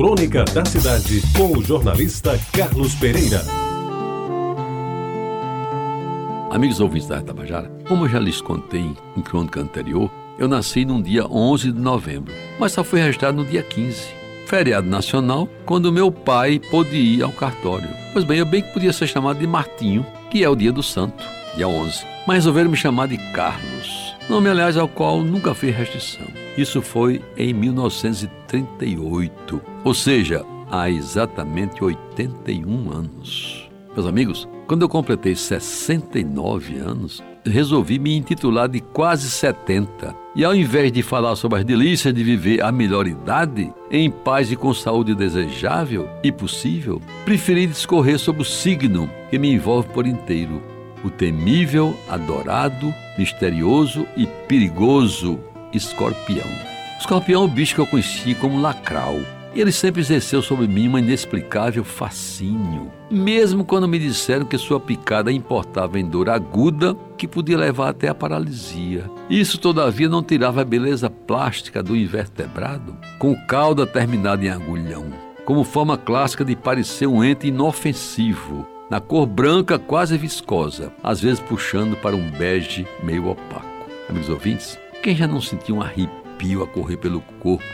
Crônica da Cidade, com o jornalista Carlos Pereira. Amigos ouvintes da Tabajara, como eu já lhes contei em crônica anterior, eu nasci no dia 11 de novembro, mas só fui registrado no dia 15, feriado nacional, quando meu pai pôde ir ao cartório. Pois bem, eu bem que podia ser chamado de Martinho, que é o dia do santo, dia 11, mas resolveram me chamar de Carlos, nome aliás ao qual nunca fiz restrição. Isso foi em 1938, ou seja, há exatamente 81 anos. Meus amigos, quando eu completei 69 anos, resolvi me intitular de quase 70. E ao invés de falar sobre as delícias de viver a melhor idade, em paz e com saúde desejável e possível, preferi discorrer sobre o signo que me envolve por inteiro: o temível, adorado, misterioso e perigoso escorpião. Escorpião é o bicho que eu conheci como lacral e ele sempre exerceu sobre mim um inexplicável fascínio, mesmo quando me disseram que sua picada importava em dor aguda que podia levar até a paralisia. Isso, todavia, não tirava a beleza plástica do invertebrado, com cauda terminada em agulhão, como forma clássica de parecer um ente inofensivo, na cor branca quase viscosa, às vezes puxando para um bege meio opaco. Amigos ouvintes, quem já não sentiu um arrepio a correr pelo corpo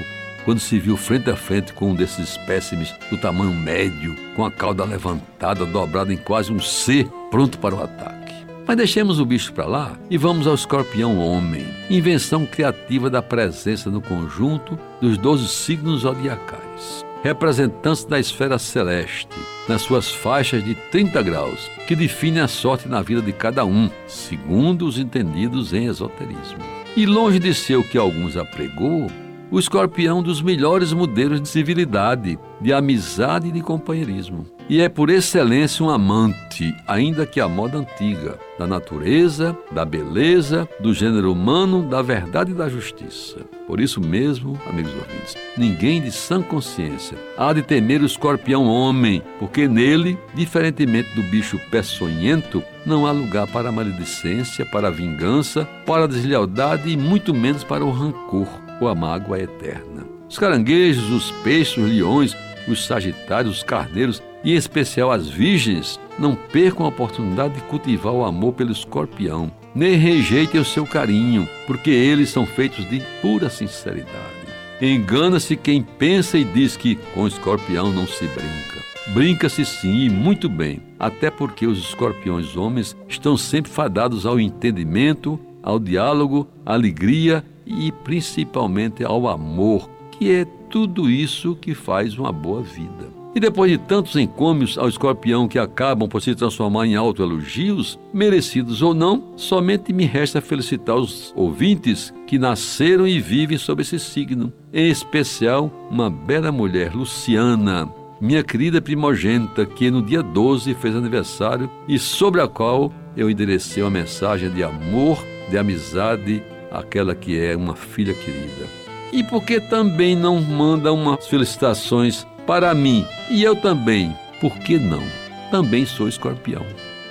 quando se viu frente a frente com um desses espécimes do tamanho médio, com a cauda levantada, dobrada em quase um C, pronto para o ataque. Mas deixemos o bicho para lá e vamos ao escorpião homem, invenção criativa da presença no conjunto dos doze signos zodiacais, representantes da esfera celeste, nas suas faixas de 30 graus, que definem a sorte na vida de cada um, segundo os entendidos em esoterismo. E longe de ser o que alguns apregou, o escorpião dos melhores modelos de civilidade, de amizade e de companheirismo. E é por excelência um amante, ainda que a moda antiga, da natureza, da beleza, do gênero humano, da verdade e da justiça. Por isso mesmo, amigos ouvintes, ninguém de sã consciência há de temer o escorpião homem, porque nele, diferentemente do bicho peçonhento, não há lugar para a maledicência, para a vingança, para a deslealdade e muito menos para o rancor ou a mágoa eterna. Os caranguejos, os peixes, os leões, os sagitários, os carneiros e em especial as virgens não percam a oportunidade de cultivar o amor pelo escorpião, nem rejeitem o seu carinho, porque eles são feitos de pura sinceridade. Engana-se quem pensa e diz que com o escorpião não se brinca. Brinca-se sim e muito bem, até porque os escorpiões homens estão sempre fadados ao entendimento, ao diálogo, à alegria e principalmente ao amor, que é tudo isso que faz uma boa vida. E depois de tantos encômios ao escorpião que acabam por se transformar em autoelogios, merecidos ou não, somente me resta felicitar os ouvintes que nasceram e vivem sob esse signo, em especial uma bela mulher, Luciana, minha querida primogênita, que no dia 12 fez aniversário e sobre a qual eu enderecei uma mensagem de amor, de amizade aquela que é uma filha querida. E por que também não manda umas felicitações para mim? E eu também, por que não? Também sou escorpião.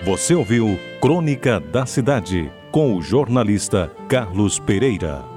Você ouviu Crônica da Cidade com o jornalista Carlos Pereira.